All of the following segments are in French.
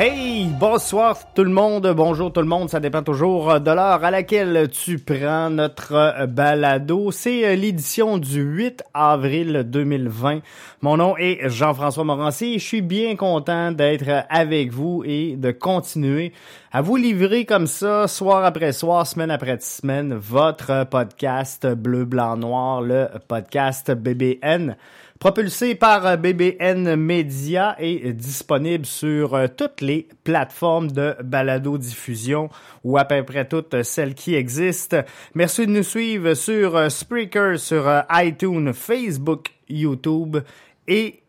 Hey, bonsoir tout le monde, bonjour tout le monde, ça dépend toujours de l'heure à laquelle tu prends notre balado. C'est euh, l'édition du 8 avril 2020. Mon nom est Jean-François Morancy je suis bien content d'être avec vous et de continuer à vous livrer comme ça, soir après soir, semaine après semaine, votre podcast Bleu, Blanc, Noir, le podcast BBN propulsé par euh, BBN Media et disponible sur euh, toutes les plateformes de balado-diffusion ou à peu près toutes celles qui existent. Merci de nous suivre sur euh, Spreaker, sur iTunes, Facebook, YouTube et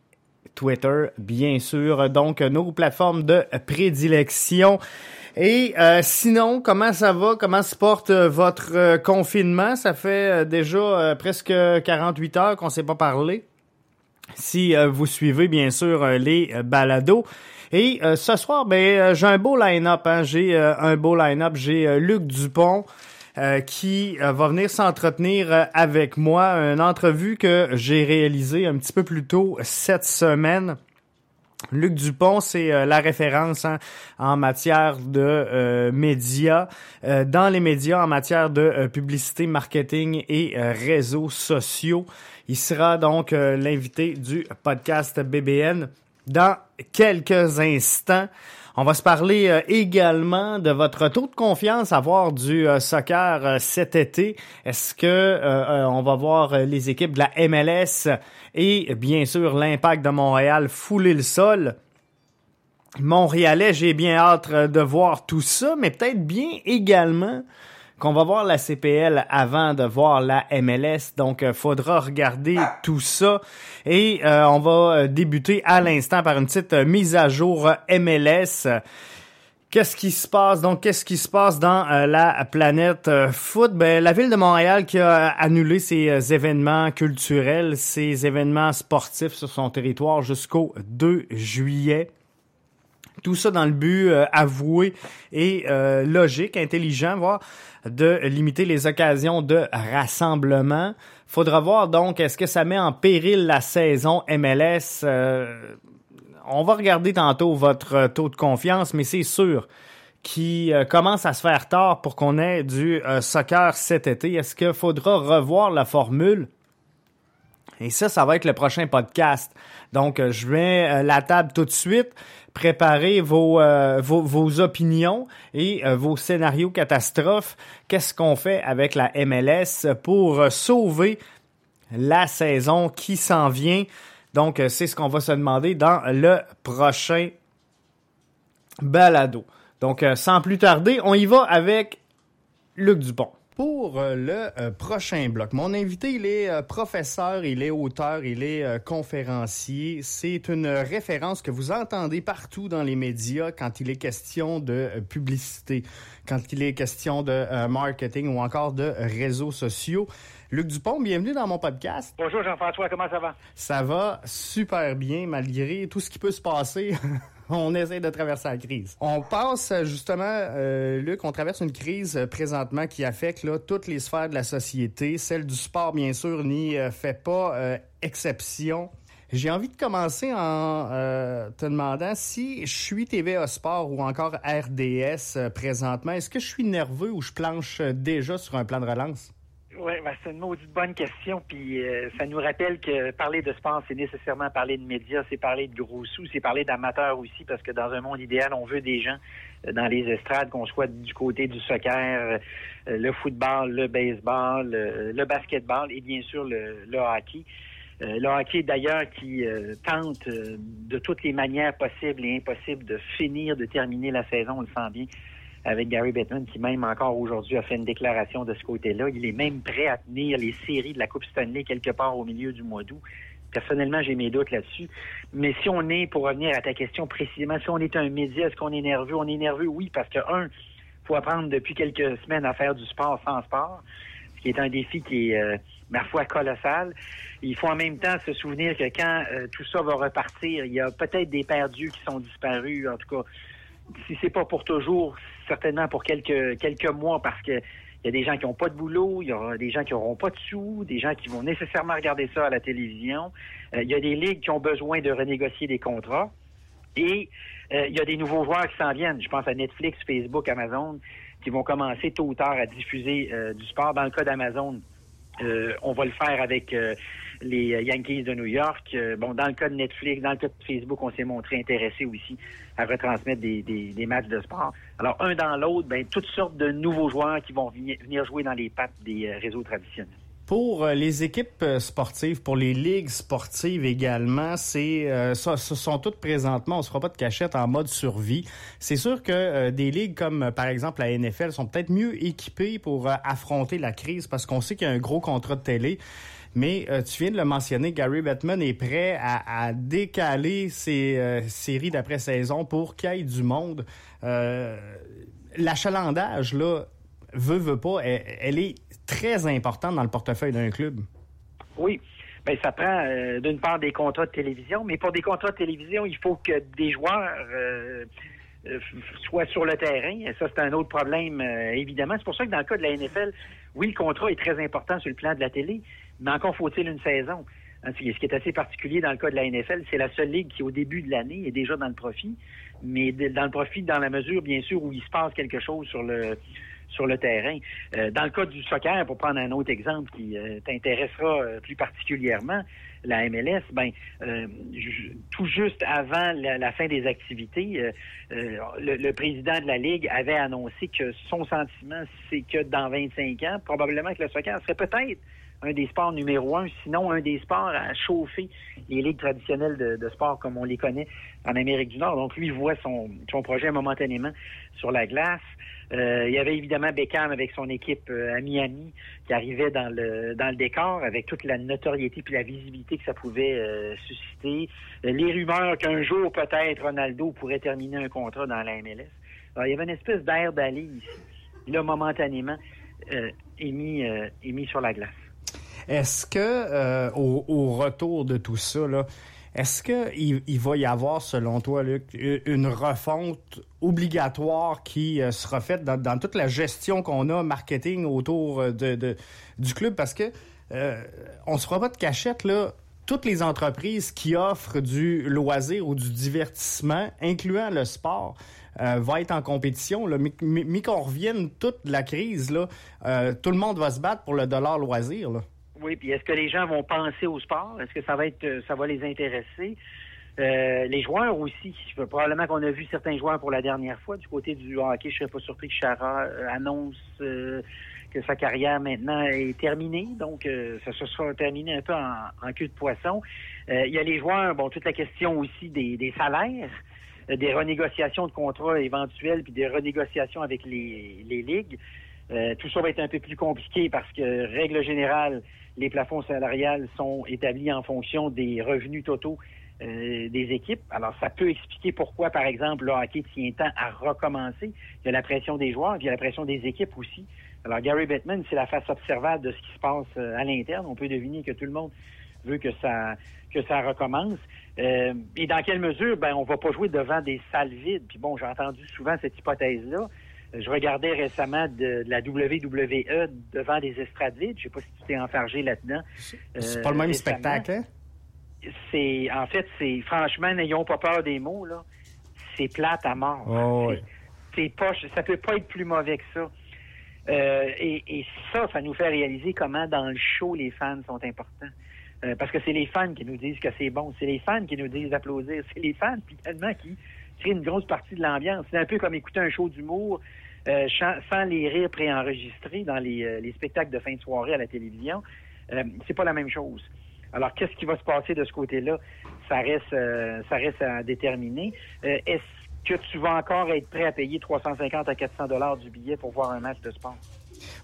Twitter, bien sûr. Donc, nos plateformes de prédilection. Et sinon, comment ça va? Comment se porte votre confinement? Ça fait déjà presque 48 heures qu'on s'est pas parlé si euh, vous suivez bien sûr euh, les euh, balados. Et ce soir, ben j'ai un beau line-up. Hein. J'ai un beau line-up. J'ai Luc Dupont. qui va venir s'entretenir avec moi, une entrevue que j'ai réalisée un petit peu plus tôt cette semaine. Luc Dupont, c'est la référence hein, en matière de médias, dans les médias, en matière de publicité, marketing et réseaux sociaux. Il sera donc euh, l'invité du podcast BBN dans quelques instants. On va se parler euh, également de votre taux de confiance à voir du euh, soccer cet été. Est-ce que on va voir les équipes de la MLS et bien sûr l'impact de Montréal fouler le sol? Montréalais, j'ai bien hâte de voir tout ça, mais peut-être bien également qu'on va voir la CPL avant de voir la MLS. Donc, euh, faudra regarder tout ça. Et euh, on va euh, débuter à l'instant par une petite mise à jour MLS. Qu'est-ce qui se passe? Donc, qu'est-ce qui se passe dans la planète foot? Ben, la ville de Montréal qui a annulé ses événements culturels, ses événements sportifs sur son territoire jusqu'au 2 juillet. Tout ça dans le but avoué et logique, intelligent, voire de limiter les occasions de rassemblement. Faudra voir donc est-ce que ça met en péril la saison MLS. Euh, on va regarder tantôt votre taux de confiance, mais c'est sûr qu'il euh, commence à se faire tard pour qu'on ait du euh, soccer cet été. Est-ce qu'il faudra revoir la formule? Et ça, ça va être le prochain podcast. Donc, je mets la table tout de suite préparer vos, euh, vos, vos, opinions et euh, vos scénarios catastrophes. Qu'est-ce qu'on fait avec la MLS pour sauver la saison qui s'en vient? Donc, c'est ce qu'on va se demander dans le prochain balado. Donc, euh, sans plus tarder, on y va avec Luc Dupont pour euh, le euh, prochain bloc. Mon invité, il est euh, professeur, il est auteur, il est conférencier. C'est une référence que vous entendez partout dans les médias quand il est question de publicité, quand il est question de marketing ou encore de réseaux sociaux. Luc Dupont, bienvenue dans mon podcast. Bonjour Jean-François, comment ça va? Ça va super bien malgré tout ce qui peut se passer on essaie de traverser la crise. On passe justement, euh, Luc, on traverse une crise euh, présentement qui affecte là, toutes les sphères de la société. Celle du sport, bien sûr, n'y euh, fait pas euh, exception. J'ai envie de commencer en te demandant si je suis TVA Sport ou encore RDS présentement. Est-ce que je suis nerveux ou je planche déjà sur un plan de relance? Oui, ben, c'est une maudite bonne question. Puis euh, ça nous rappelle que parler de sport, c'est nécessairement parler de médias, c'est parler de gros sous, c'est parler d'amateurs aussi, parce que dans un monde idéal, on veut des gens euh, dans les estrades, qu'on soit du côté du soccer, euh, le football, le baseball, le, basketball et bien sûr le, le hockey. Le hockey, d'ailleurs, qui tente de toutes les manières possibles et impossibles de finir, de terminer la saison, on le sent bien avec Gary Bettman, qui même encore aujourd'hui a fait une déclaration de ce côté-là. Il est même prêt à tenir les séries de la Coupe Stanley quelque part au milieu du mois d'août. Personnellement, j'ai mes doutes là-dessus. Mais si on est, pour revenir à ta question précisément, si on est un média, est-ce qu'on est nerveux? On est nerveux, oui, parce que, un, faut apprendre depuis quelques semaines à faire du sport sans sport. ce qui est un défi qui est, euh, ma foi, colossal. Il faut en même temps se souvenir que quand euh, tout ça va repartir, il y a peut-être des perdus qui sont disparus, en tout cas, si c'est pas pour toujours, certainement pour quelques mois, parce que il y a des gens qui n'ont pas de boulot, il y aura des gens qui n'auront pas de sous, des gens qui vont nécessairement regarder ça à la télévision. Euh, il y a des ligues qui ont besoin de renégocier des contrats. Et euh, il y a des nouveaux joueurs qui s'en viennent. Je pense à Netflix, Facebook, Amazon, qui vont commencer tôt ou tard à diffuser du sport. Dans le cas d'Amazon, on va le faire avec les Yankees de New York. bon, dans le cas de Netflix, dans le cas de Facebook, on s'est montré intéressé aussi à retransmettre des, matchs de sport. Alors, un dans l'autre, ben, toutes sortes de nouveaux joueurs qui vont venir jouer dans les pattes des réseaux traditionnels. Pour euh, les équipes euh, sportives, pour les ligues sportives également, c'est euh, ça, ce sont toutes présentement, on se fera pas de cachette en mode survie. C'est sûr que des ligues comme par exemple la NFL sont peut-être mieux équipées pour affronter la crise parce qu'on sait qu'il y a un gros contrat de télé. Mais tu viens de le mentionner, Gary Bettman est prêt à, décaler ses séries d'après-saison pour qu'il y ait du monde. L'achalandage, là, veut, veut pas, elle, est très importante dans le portefeuille d'un club. Oui. Ben, ça prend euh, d'une part des contrats de télévision, mais pour des contrats de télévision, il faut que des joueurs euh, euh, soient sur le terrain. Et ça, c'est un autre problème, évidemment. C'est pour ça que dans le cas de la NFL, oui, le contrat est très important sur le plan de la télé, mais encore faut-il une saison. Hein, ce qui est assez particulier dans le cas de la NFL, c'est la seule ligue qui, au début de l'année, est déjà dans le profit, mais dans le profit dans la mesure, bien sûr, où il se passe quelque chose sur le sur le terrain. Euh, dans le cas du soccer, pour prendre un autre exemple qui euh, t'intéressera euh, plus particulièrement, la MLS, ben tout juste avant la, fin des activités, le, le, président de la ligue avait annoncé que son sentiment, c'est que dans 25 ans, probablement que le soccer serait peut-être un des sports numéro un, sinon un des sports à chauffer les ligues traditionnelles de, sport comme on les connaît en Amérique du Nord. Donc lui voit son, son projet momentanément sur la glace. Euh, il y avait évidemment Beckham avec son équipe euh, à Miami qui arrivait dans le dans le décor avec toute la notoriété puis la visibilité que ça pouvait euh, susciter. les rumeurs qu'un jour peut-être Ronaldo pourrait terminer un contrat dans la MLS. Alors, il y avait une espèce d'air d'aller ici. Là, momentanément, est mis, est mis sur la glace. Est-ce que euh, au, retour de tout ça, est-ce qu'il il va y avoir, selon toi, Luc, une refonte obligatoire qui euh, sera faite dans, toute la gestion qu'on a marketing autour euh, du club? Parce que euh, on se fera pas de cachette. Toutes les entreprises qui offrent du loisir ou du divertissement, incluant le sport, vont être en compétition. Là. Qu'on revienne toute la crise, tout le monde va se battre pour le dollar loisir. Oui, puis est-ce que les gens vont penser au sport? Est-ce que ça va être euh, ça va les intéresser? Euh, les joueurs aussi. Probablement qu'on a vu certains joueurs pour la dernière fois. Du côté du hockey, je serais pas surpris que Chara euh, annonce que sa carrière maintenant est terminée. Donc, ça se sera terminé un peu en, queue de poisson. Il y a les joueurs, bon, toute la question aussi des, des salaires, des renégociations de contrats éventuels, puis des renégociations avec les, les ligues. Tout ça va être un peu plus compliqué parce que, règle générale, les plafonds salariales sont établis en fonction des revenus totaux euh, des équipes. Alors, ça peut expliquer pourquoi, par exemple, le hockey tient tant à recommencer. Il y a la pression des joueurs, il y a la pression des équipes aussi. Alors, Gary Bettman, c'est la face observable de ce qui se passe euh, à l'interne. On peut deviner que tout le monde veut que ça que ça recommence. Euh, et dans quelle mesure, ben, on va pas jouer devant des salles vides. Puis bon, j'ai entendu souvent cette hypothèse-là. Je regardais récemment de, la WWE devant des estrades vides. Je sais pas si tu t'es enfargé là-dedans. C'est pas le même spectacle, hein? C'est, en fait, c'est, franchement, n'ayons pas peur des mots, là. C'est plate à mort. Oh, c'est, pas, ça peut pas être plus mauvais que ça. Euh, et, ça, ça nous fait réaliser comment dans le show les fans sont importants. Euh, parce que c'est les fans qui nous disent que c'est bon, c'est les fans qui nous disent d'applaudir, c'est les fans finalement qui une grosse partie de l'ambiance. C'est un peu comme écouter un show d'humour euh, sans les rires préenregistrés dans les, euh, les, spectacles de fin de soirée à la télévision. Euh, c'est pas la même chose. Alors, qu'est-ce qui va se passer de ce côté-là? Ça reste, euh, ça reste à déterminer. Est-ce que tu vas encore être prêt à payer 350 à 400 dollars du billet pour voir un match de sport?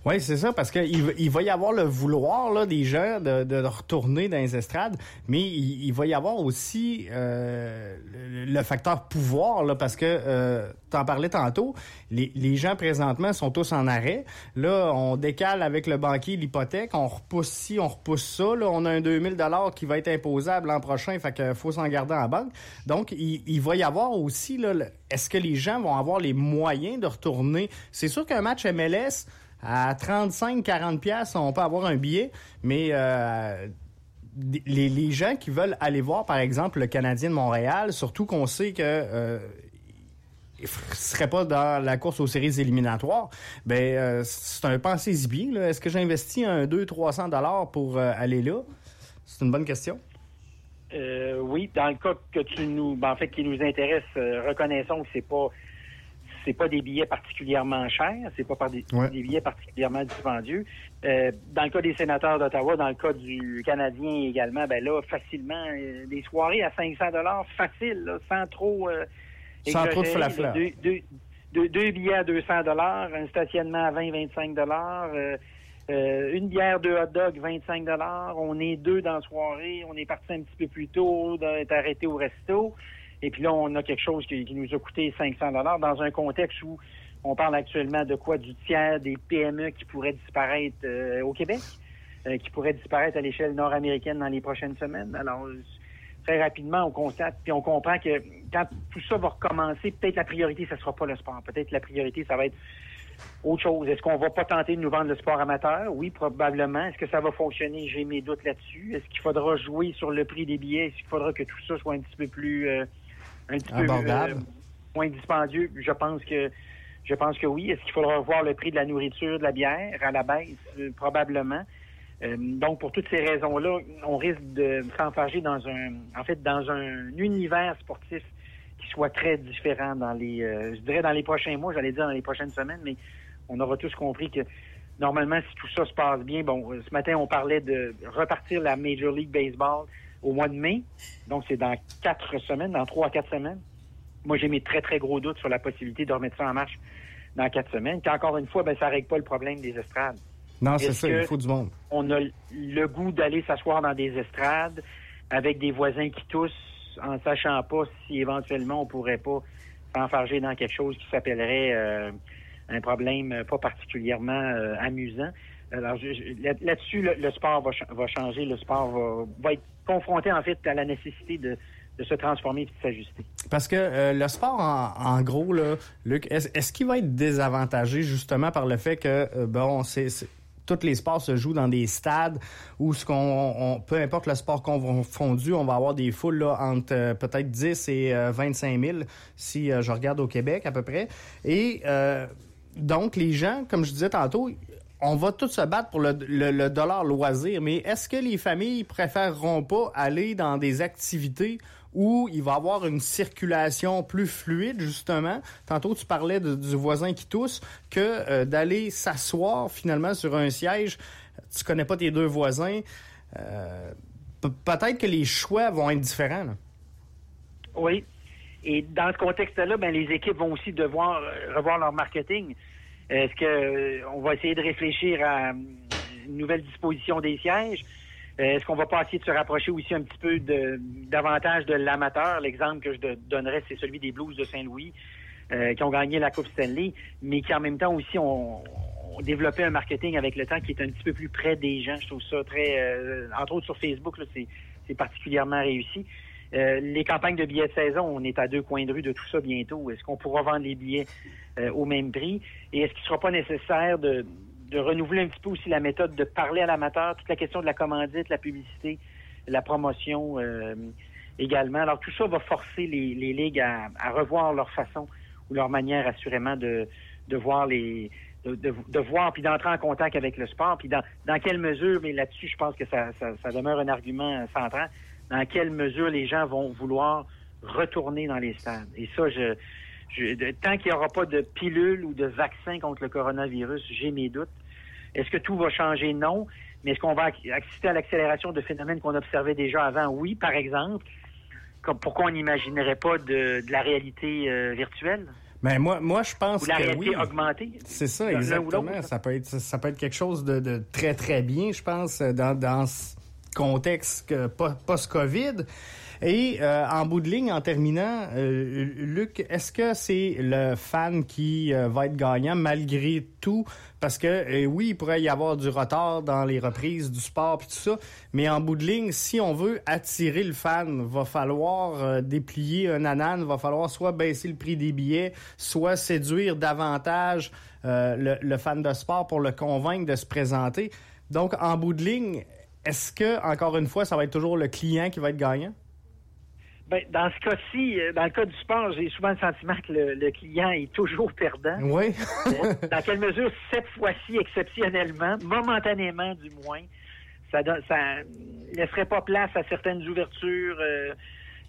Oui, c'est ça, parce qu'il il va y avoir le vouloir là, des gens de, de retourner dans les estrades, mais il, va y avoir aussi euh, le, facteur pouvoir, là, parce que euh, tu parlais tantôt, les, les gens présentement sont tous en arrêt. Là, on décale avec le banquier l'hypothèque, on repousse ci, on repousse ça. Là, on a un 2000 dollars qui va être imposable l'an prochain, fait qu'il faut s'en garder en banque. Donc, il, il va y avoir aussi, là, est-ce que les gens vont avoir les moyens de retourner? C'est sûr qu'un match MLS à 35-40 pièces, on peut avoir un billet, mais euh, les, gens qui veulent aller voir, par exemple, le Canadien de Montréal, surtout qu'on sait que euh, serait pas dans la course aux séries éliminatoires, ben euh, c'est un pensée bien. Est-ce que j'investis un 200-300 dollars pour euh, aller là? C'est une bonne question. oui, dans le cas que tu nous, ben, en fait, qui nous intéresse, reconnaissons que c'est pas c'est pas des billets particulièrement chers, c'est pas des, des, billets particulièrement dispendieux. Euh, dans le cas des sénateurs d'Ottawa, dans le cas du Canadien également, ben là, facilement, euh, des soirées à 500 dollars, facile, sans trop... Euh, sans trop de flafla. Deux, deux, deux, billets à 200 dollars, un stationnement à 20-25 dollars, une bière, deux hot dogs, 25 dollars. On est deux dans la soirée, on est parti un petit peu plus tôt, d'être arrêté au resto. Et puis là, on a quelque chose qui, nous a coûté 500 dollars dans un contexte où on parle actuellement de quoi? Du tiers des PME qui pourraient disparaître euh, au Québec, euh, qui pourraient disparaître à l'échelle nord-américaine dans les prochaines semaines. Alors très rapidement, on constate puis on comprend que quand tout ça va recommencer, peut-être la priorité, ça sera pas le sport. Peut-être la priorité, ça va être autre chose. Est-ce qu'on va pas tenter de nous vendre le sport amateur? Oui, probablement. Est-ce que ça va fonctionner? J'ai mes doutes là-dessus. Est-ce qu'il faudra jouer sur le prix des billets? Est-ce qu'il faudra que tout ça soit un petit peu plus euh, un petit peu euh, moins dispendieux. Je pense que je pense que oui. Est-ce qu'il faudra revoir le prix de la nourriture, de la bière à la baisse? Euh, probablement. Euh, donc, pour toutes ces raisons-là, on risque de s'enfarger dans un, en fait, dans un univers sportif qui soit très différent dans les, je dirais dans les prochains mois, j'allais dire dans les prochaines semaines, mais on aura tous compris que normalement, si tout ça se passe bien, bon, ce matin, on parlait de repartir la Major League Baseball au mois de mai. Donc, c'est dans quatre semaines, dans trois à quatre semaines. Moi, j'ai mis très, très gros doutes sur la possibilité de remettre ça en marche dans quatre semaines. Puis encore une fois, ben, ça règle pas le problème des estrades. Non, c'est ça, il faut du monde. On a le goût d'aller s'asseoir dans des estrades avec des voisins qui toussent en sachant pas si éventuellement on pourrait pas s'enfarger dans quelque chose qui s'appellerait euh, un problème pas particulièrement euh, amusant? Alors là-dessus, le, sport va, changer, le sport va, être confronté en fait à la nécessité de, se transformer et de s'ajuster. Parce que euh, le sport, en, gros, là, Luc, est-ce qu'il va être désavantagé justement par le fait que, euh, bon, c'est tous les sports se jouent dans des stades où ce qu'on peu importe le sport confondu, on va avoir des foules là, entre euh, peut-être 10 et 25 000 si je regarde au Québec à peu près. Et donc les gens, comme je disais tantôt, on va tous se battre pour le, dollar loisir, mais est-ce que les familles préféreront pas aller dans des activités où il va y avoir une circulation plus fluide, justement? Tantôt, tu parlais du voisin qui tousse, que euh, d'aller s'asseoir finalement sur un siège, tu connais pas tes deux voisins. Euh, peut-être que les choix vont être différents. Oui. Et dans ce contexte-là, ben, les équipes vont aussi devoir euh, revoir leur marketing. Est-ce que euh, on va essayer de réfléchir à euh, une nouvelle disposition des sièges? Euh, est-ce qu'on va pas essayer de se rapprocher aussi un petit peu de, davantage de l'amateur? L'exemple que je donnerais, c'est celui des Blues de Saint-Louis, qui ont gagné la Coupe Stanley, mais qui en même temps aussi ont, développé un marketing avec le temps qui est un petit peu plus près des gens. Je trouve ça très, entre autres sur Facebook, c'est particulièrement réussi. Euh, les campagnes de billets de saison, on est à deux coins de rue de tout ça bientôt. Est-ce qu'on pourra vendre les billets euh, au même prix? Et est-ce qu'il ne sera pas nécessaire de, renouveler un petit peu aussi la méthode de parler à l'amateur, toute la question de la commandite, la publicité, la promotion euh, également? Alors tout ça va forcer les, ligues à, revoir leur façon ou leur manière assurément de, voir les de, voir puis d'entrer en contact avec le sport puis dans, dans quelle mesure mais là-dessus je pense que ça, ça demeure un argument central dans quelle mesure les gens vont vouloir retourner dans les stades. Et ça, je, je tant qu'il n'y aura pas de pilule ou de vaccin contre le coronavirus, j'ai mes doutes. Est-ce que tout va changer? Non. Mais est-ce qu'on va assister à l'accélération de phénomènes qu'on observait déjà avant? Oui, par exemple. Comme, pourquoi on n'imaginerait pas de, de, la réalité euh, virtuelle? Mais moi, moi, je pense Ou la que réalité oui. augmentée. C'est ça, exactement. Ça peut être, ça peut être quelque chose de, de très, très bien, je pense, dans, dans ce contexte post-Covid. Et euh, en bout de ligne, en terminant, euh, Luc, est-ce que c'est le fan qui euh, va être gagnant malgré tout? Parce que euh, oui, il pourrait y avoir du retard dans les reprises du sport et tout ça, mais en bout de ligne, si on veut attirer le fan, va falloir euh, déplier un anane, va falloir soit baisser le prix des billets, soit séduire davantage euh, le, le fan de sport pour le convaincre de se présenter. Donc, en bout de ligne, est-ce que, encore une fois, ça va être toujours le client qui va être gagnant? Ben, dans ce cas-ci, euh, dans le cas du sport, j'ai souvent le sentiment que le, le client est toujours perdant. Oui. dans quelle mesure, cette fois-ci, exceptionnellement, momentanément du moins, ça ne ça laisserait pas place à certaines ouvertures, euh,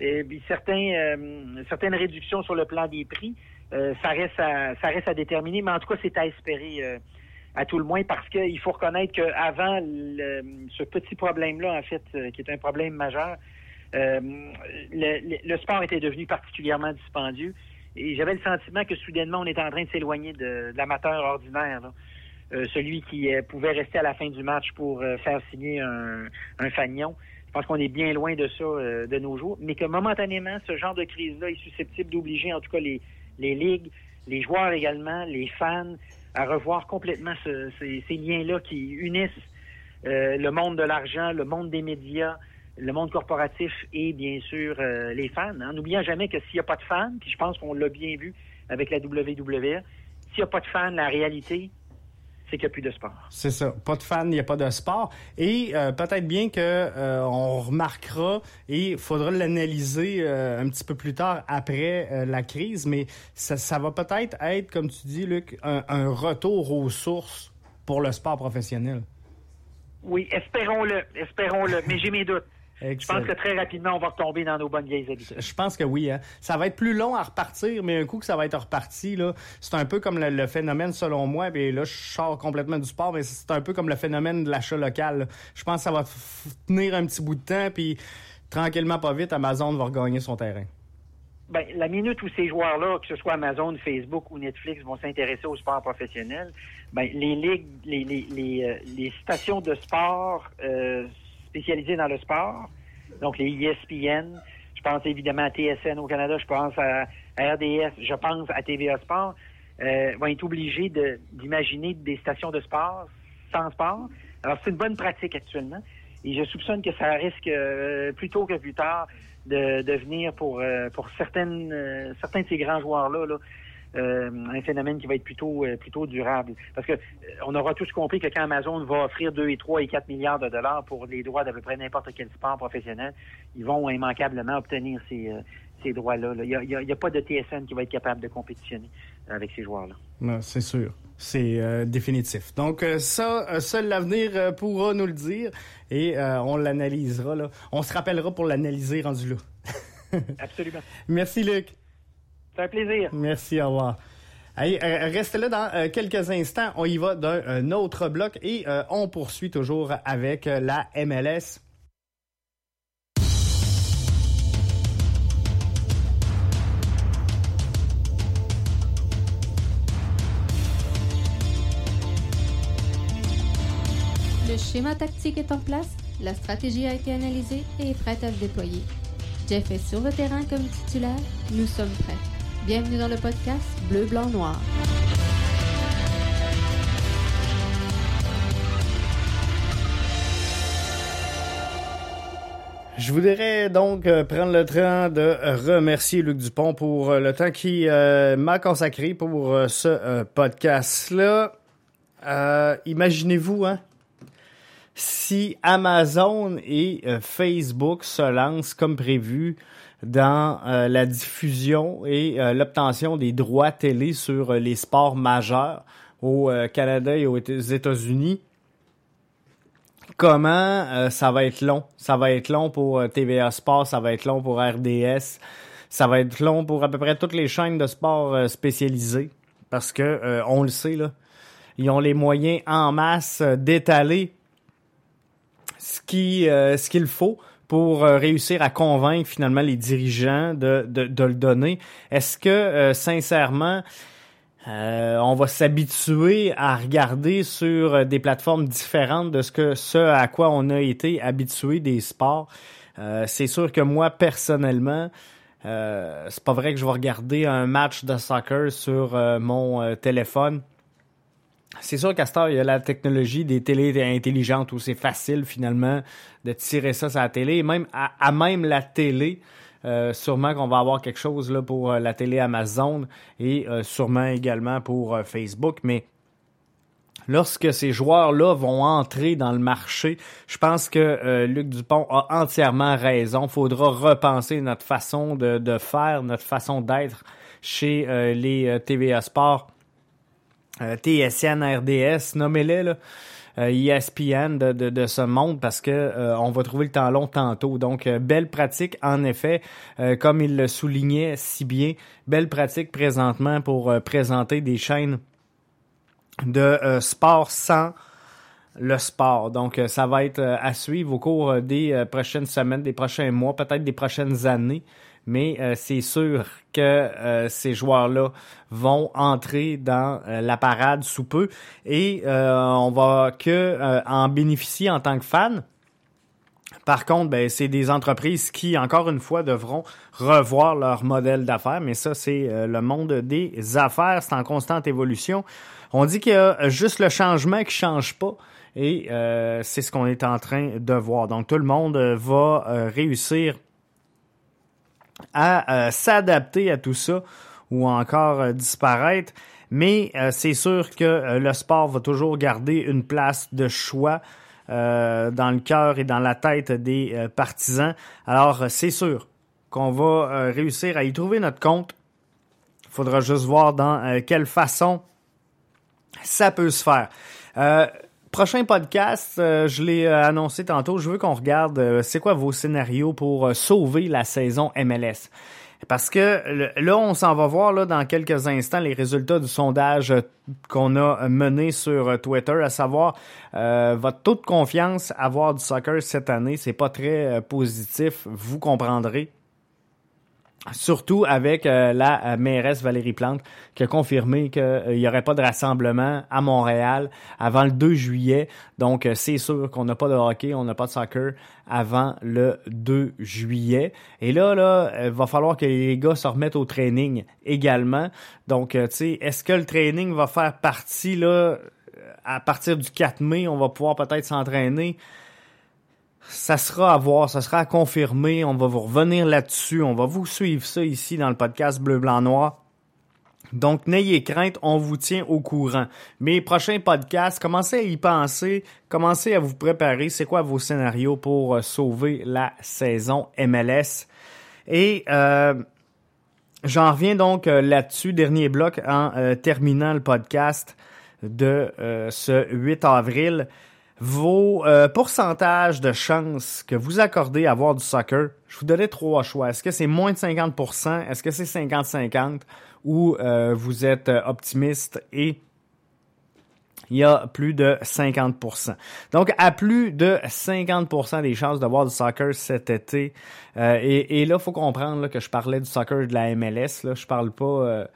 et puis certains, euh, certaines réductions sur le plan des prix. Euh, ça, reste à, ça reste à déterminer, mais en tout cas, c'est à espérer euh, à tout le moins parce qu'il faut reconnaître qu'avant ce petit problème-là, en fait, euh, qui est un problème majeur, euh, le, le- sport était devenu particulièrement dispendieux. Et j'avais le sentiment que soudainement, on était en train de s'éloigner de, de l'amateur ordinaire. là. Euh, celui qui euh, pouvait rester à la fin du match pour euh, faire signer un, un fanion. Je pense qu'on est bien loin de ça de nos jours, mais que momentanément, ce genre de crise-là est susceptible d'obliger en tout cas les, les ligues, les joueurs également, les fans, à revoir complètement ce- ces, liens-là qui unissent euh, le monde de l'argent, le monde des médias, le monde corporatif et bien sûr euh, les fans. hein. N'oublions jamais que s'il n'y a pas de fans, puis je pense qu'on l'a bien vu avec la WWE, s'il n'y a pas de fans, la réalité, c'est qu'il n'y a plus de sport. C'est ça. Pas de fan, il n'y a pas de sport. Et euh, peut-être bien que euh, on remarquera et il faudra l'analyser euh, un petit peu plus tard après la crise, mais ça, ça va peut-être être, comme tu dis, Luc, un, un retour aux sources pour le sport professionnel. Oui, espérons-le, espérons-le, mais j'ai mes doutes. Je pense que très rapidement, on va retomber dans nos bonnes vieilles habitudes. Je pense que oui. Hein. Ça va être plus long à repartir, mais un coup que ça va être reparti, là, c'est un peu comme le, le phénomène, selon moi, et là, je sors complètement du sport, mais c'est un peu comme le phénomène de l'achat local. là. Je pense que ça va tenir un petit bout de temps, puis tranquillement, pas vite, Amazon va regagner son terrain. Ben, la minute où ces joueurs-là, que ce soit Amazon, Facebook ou Netflix, vont s'intéresser au sport professionnel, ben, les ligues, les, les, les, euh, les stations de sport euh, spécialisées dans le sport, donc les ESPN, je pense évidemment à TSN au Canada, je pense à, RDS, je pense à TVA Sport, euh, vont être obligés d'imaginer des stations de sport sans sport. Alors, c'est une bonne pratique actuellement. Et je soupçonne que ça risque, euh, plus tôt que plus tard, de devenir pour, euh, pour certains de ces grands joueurs-là là, euh, un phénomène qui va être plutôt, euh, plutôt durable. Parce que euh, on aura tous compris que quand Amazon va offrir 2 et 3 et 4 milliards de dollars pour les droits d'à peu près n'importe quel sport professionnel, ils vont immanquablement obtenir ces, ces droits-là. là. Il n'y a, pas de TSN qui va être capable de compétitionner avec ces joueurs-là. C'est sûr. C'est euh, définitif. Donc euh, ça, euh, seul l'avenir pourra nous le dire et on l'analysera. là. On se rappellera pour l'analyser rendu là. Absolument. Merci Luc. C'est un plaisir. Merci, au revoir. Allez, euh, restez là dans euh, quelques instants. On y va d'un un autre bloc et euh, on poursuit toujours avec euh, la MLS. Le schéma tactique est en place, la stratégie a été analysée et est prête à se déployer. Jeff est sur le terrain comme titulaire, nous sommes prêts. Bienvenue dans le podcast Bleu, Blanc, Noir. Je voudrais donc euh, prendre le temps de remercier Luc Dupont pour euh, le temps qu'il euh, m'a consacré pour ce podcast-là. Imaginez-vous, hein, si Amazon et Facebook se lancent comme prévu dans euh, la diffusion et euh, l'obtention des droits télé sur euh, les sports majeurs au euh, Canada et aux États-Unis comment euh, ça va être long? Ça va être long pour TVA Sport, ça va être long pour RDS, ça va être long pour à peu près toutes les chaînes de sport spécialisées. Parce que, on le sait, là, ils ont les moyens en masse d'étaler ce qui, euh, ce qu'il faut pour réussir à convaincre finalement les dirigeants de, de, le donner. Est-ce que sincèrement on va s'habituer à regarder sur des plateformes différentes de ce que ce à quoi on a été habitué des sports? c'est sûr que moi personnellement, euh, c'est pas vrai que je vais regarder un match de soccer sur euh, mon euh, téléphone. C'est sûr qu'à il y a la technologie des télés intelligentes où c'est facile finalement de tirer ça sur la télé. même à, même la télé, sûrement qu'on va avoir quelque chose là, pour la télé Amazon et sûrement également pour Facebook. Mais lorsque ces joueurs-là vont entrer dans le marché, je pense que euh, Luc Dupont a entièrement raison. Il faudra repenser notre façon de, faire, notre façon d'être chez euh, les euh, TVA Sports, TSN, RDS, nommez-les là. ESPN e de, ce monde parce que on va trouver le temps long tantôt. Donc, belle pratique, en effet, comme il le soulignait si bien, belle pratique présentement pour présenter des chaînes de euh, sport sans le sport. Donc, euh, ça va être euh, à suivre au cours des prochaines semaines, des prochains mois, peut-être des prochaines années. Mais c'est sûr que ces joueurs-là vont entrer dans la parade sous peu et on va que en bénéficier en tant que fan. Par contre, ben, c'est des entreprises qui, encore une fois, devront revoir leur modèle d'affaires. Mais ça, c'est le monde des affaires. C'est en constante évolution. On dit qu'il y a juste le changement qui change pas. Et euh, c'est ce qu'on est en train de voir. Donc tout le monde va euh, réussir à euh, s'adapter à tout ça ou encore disparaître. Mais c'est sûr que le sport va toujours garder une place de choix dans le cœur et dans la tête des partisans. Alors c'est sûr qu'on va réussir à y trouver notre compte. Il faudra juste voir dans quelle façon ça peut se faire. Euh, prochain podcast, euh, je l'ai euh, annoncé tantôt, je veux qu'on regarde c'est quoi vos scénarios pour sauver la saison MLS. Parce que là, on s'en va voir là, dans quelques instants les résultats du sondage qu'on a mené sur Twitter, à savoir votre taux de confiance à voir du soccer cette année, c'est pas très positif, vous comprendrez. Surtout avec euh, la euh, mairesse Valérie Plante qui a confirmé qu'il euh, n'y aurait pas de rassemblement à Montréal avant le 2 juillet. Donc c'est sûr qu'on n'a pas de hockey, on n'a pas de soccer avant le 2 juillet. Et là, là, il va falloir que les gars se remettent au training également. Donc, tu sais, est-ce que le training va faire partie là à partir du 4 mai, on va pouvoir peut-être s'entraîner? Ça sera à voir, ça sera à confirmer. On va vous revenir là-dessus. On va vous suivre ça ici dans le podcast Bleu, Blanc, Noir. Donc, n'ayez crainte, on vous tient au courant. Mes prochains podcasts, commencez à y penser, commencez à vous préparer. C'est quoi vos scénarios pour euh, sauver la saison MLS? Et euh, j'en reviens donc euh, là-dessus, dernier bloc, en terminant le podcast de ce 8 avril vos euh, pourcentages de chances que vous accordez à voir du soccer, je vous donnerai trois choix. Est-ce que c'est moins de 50%? Est-ce que c'est 50-50? Ou euh, vous êtes euh, optimiste et il y a plus de 50%. Donc, à plus de 50% des chances de voir du soccer cet été. et, et, là, il faut comprendre que je parlais du soccer de la MLS. Là, je parle pas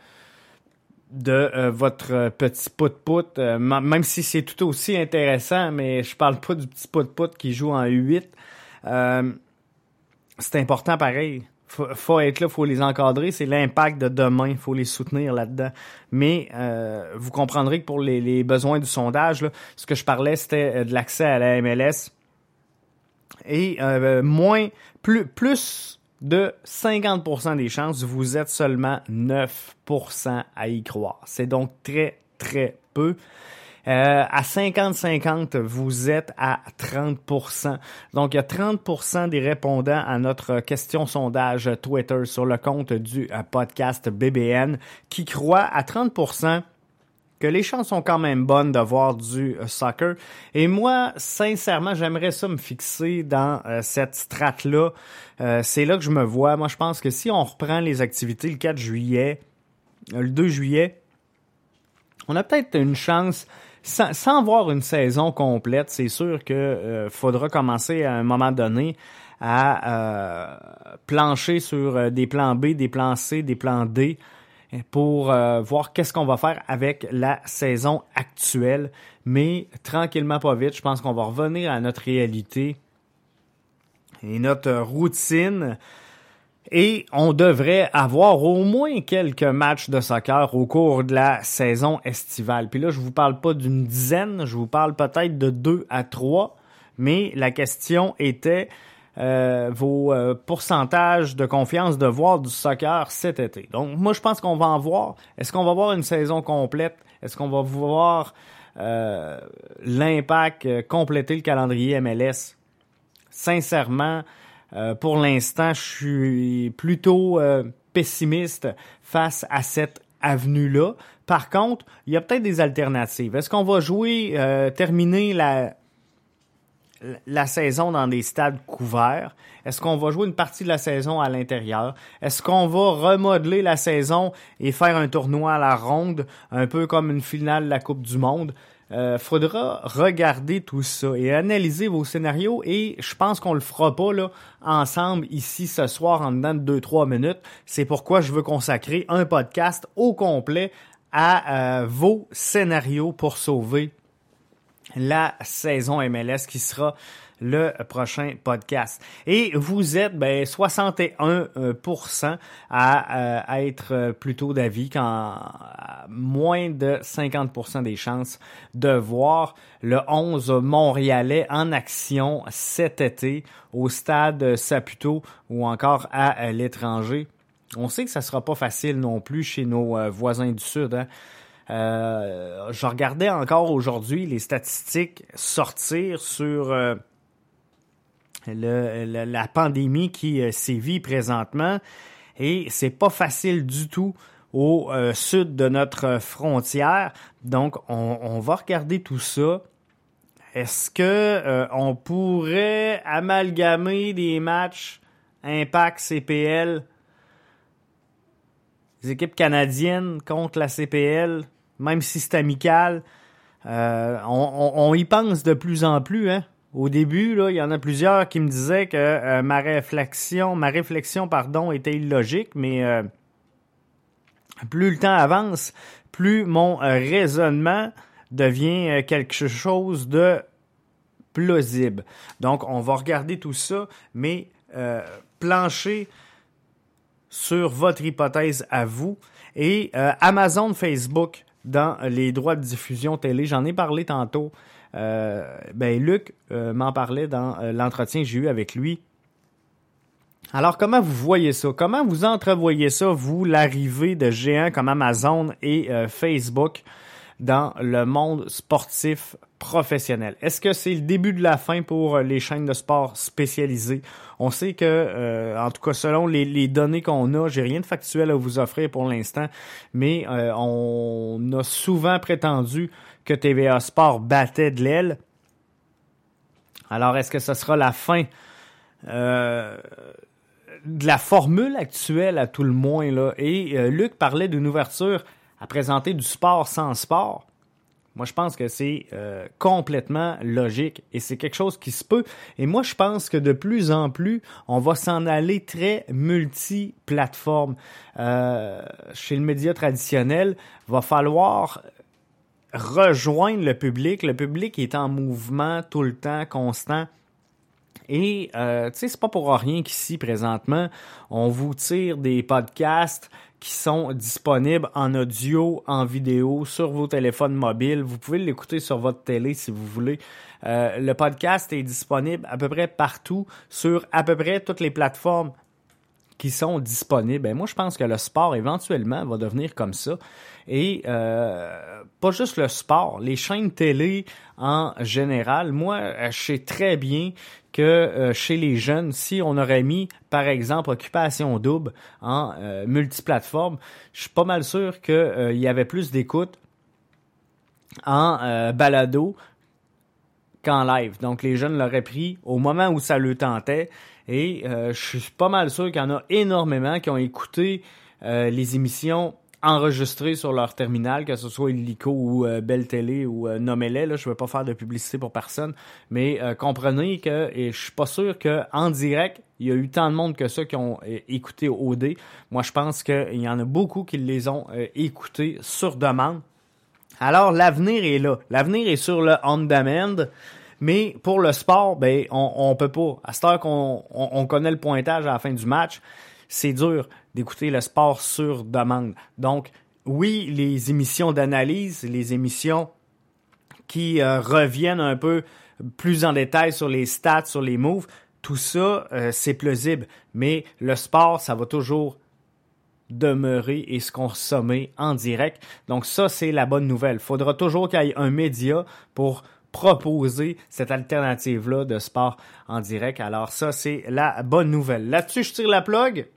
de euh, votre petit pout-pout, euh, même si c'est tout aussi intéressant, mais je parle pas du petit pout-pout qui joue en U8. Euh, c'est important pareil. Faut, faut être là, faut les encadrer. C'est l'impact de demain. faut les soutenir là-dedans. Mais vous comprendrez que pour les, besoins du sondage, ce que je parlais, c'était de l'accès à la MLS. Et moins, plus, plus de 50% des chances, vous êtes seulement 9% à y croire. C'est donc très, très peu. Euh, à 50-50, vous êtes à 30%. Donc, il y a 30% des répondants à notre question sondage Twitter sur le compte du euh, podcast BBN qui croient à 30% que les chances sont quand même bonnes de voir du euh, soccer. Et moi, sincèrement, j'aimerais ça me fixer dans euh, cette strate-là. Euh, c'est là que je me vois. Moi, je pense que si on reprend les activités le 4 juillet, le 2 juillet, on a peut-être une chance sans, voir une saison complète, c'est sûr que faudra commencer à un moment donné à plancher sur des plans B, des plans C, des plans D pour voir qu'est-ce qu'on va faire avec la saison actuelle. Mais tranquillement, pas vite, je pense qu'on va revenir à notre réalité et notre routine. Et on devrait avoir au moins quelques matchs de soccer au cours de la saison estivale. Puis là, je vous parle pas d'une dizaine, je vous parle peut-être de deux à trois. Mais la question était euh, vos euh, pourcentages de confiance de voir du soccer cet été. Donc moi, je pense qu'on va en voir. Est-ce qu'on va voir une saison complète? Est-ce qu'on va voir euh, l'impact compléter le calendrier MLS? sincèrement, euh, pour l'instant, je suis plutôt euh, pessimiste face à cette avenue-là. Par contre, il y a peut-être des alternatives. Est-ce qu'on va jouer, euh, terminer la, la saison dans des stades couverts? Est-ce qu'on va jouer une partie de la saison à l'intérieur? Est-ce qu'on va remodeler la saison et faire un tournoi à la ronde, un peu comme une finale de la Coupe du Monde? euh, faudra regarder tout ça et analyser vos scénarios et je pense qu'on le fera pas là ensemble ici ce soir en dedans de 2-3 minutes. C'est pourquoi je veux consacrer un podcast au complet à euh, vos scénarios pour sauver la saison MLS qui sera le prochain podcast. Et vous êtes ben, 61% à, à être plutôt d'avis qu'en moins de 50% des chances de voir le 11 montréalais en action cet été au stade Saputo ou encore à l'étranger. On sait que ça sera pas facile non plus chez nos euh, voisins du Sud. Hein. Euh, je regardais encore aujourd'hui les statistiques sortir sur euh, la pandémie qui euh, sévit présentement et c'est pas facile du tout au sud de notre frontière. Donc, on, va regarder tout ça. Est-ce que on pourrait amalgamer des matchs Impact CPL, équipes canadiennes contre la CPL, même si c'est amical? on, on, y pense de plus en plus, hein? Au début, là, il y en a plusieurs qui me disaient que euh, ma réflexion, ma réflexion, pardon, était illogique, mais euh, plus le temps avance, plus mon euh, raisonnement devient quelque chose de plausible. Donc, on va regarder tout ça, mais plancher sur votre hypothèse à vous. Et Amazon Facebook, dans les droits de diffusion télé, j'en ai parlé tantôt. Euh, ben Luc euh, m'en parlait dans euh, l'entretien que j'ai eu avec lui. Alors, comment vous voyez ça? Comment vous entrevoyez ça, vous, l'arrivée de géants comme Amazon et Facebook dans le monde sportif professionnel? Est-ce que c'est le début de la fin pour les chaînes de sport spécialisées? On sait que, en tout cas, selon les, les données qu'on a, j'ai rien de factuel à vous offrir pour l'instant, mais on a souvent prétendu que TVA Sport battait de l'aile. Alors, est-ce que ce sera la fin euh, de la formule actuelle à tout le moins? Là? Et euh, Luc parlait d'une ouverture à présenter du sport sans sport. Moi, je pense que c'est euh, complètement logique et c'est quelque chose qui se peut. Et moi, je pense que de plus en plus, on va s'en aller très multi-plateforme. chez le média traditionnel, va falloir rejoindre le public. Le public est en mouvement tout le temps, constant. Et euh, tu sais, c'est pas pour rien qu'ici présentement, on vous tire des podcasts qui sont disponibles en audio, en vidéo, sur vos téléphones mobiles. Vous pouvez l'écouter sur votre télé si vous voulez. Euh, le podcast est disponible à peu près partout, sur à peu près toutes les plateformes qui sont disponibles. Ben, moi, je pense que le sport, éventuellement, va devenir comme ça. Et euh, pas juste le sport, les chaînes télé en général. Moi, euh, je sais très bien que euh, chez les jeunes, si on aurait mis, par exemple, Occupation Double en multiplateforme, je suis pas mal sûr qu'il y avait plus d'écoute en balado qu'en live. Donc les jeunes l'auraient pris au moment où ça le tentait. Et je suis pas mal sûr qu'il y en a énormément qui ont écouté les émissions enregistrés sur leur terminal, que ce soit Illico ou euh, Belle Télé ou euh. Là, je ne vais pas faire de publicité pour personne, mais euh, comprenez que, et je suis pas sûr qu'en direct, il y a eu tant de monde que ça qui ont euh, écouté OD. Moi, je pense qu'il y en a beaucoup qui les ont euh, écoutés sur demande. Alors, l'avenir est là. L'avenir est sur le on-demand. Mais pour le sport, ben, on, on peut pas. À cette heure qu'on on, on connaît le pointage à la fin du match, c'est dur d'écouter le sport sur demande. Donc, oui, les émissions d'analyse, les émissions qui euh, reviennent un peu plus en détail sur les stats, sur les moves, tout ça, euh, c'est plausible. Mais le sport, ça va toujours demeurer et se consommer en direct. Donc ça, c'est la bonne nouvelle. Il faudra toujours qu'il y ait un média pour proposer cette alternative-là de sport en direct. Alors ça, c'est la bonne nouvelle. Là-dessus, je tire la plug.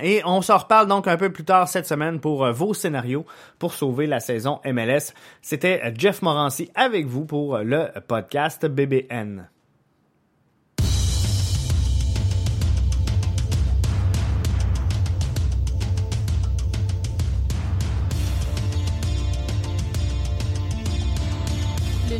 Et on s'en reparle donc un peu plus tard cette semaine pour euh, vos scénarios pour sauver la saison MLS. C'était Jeff Morancy avec vous pour le podcast BBN.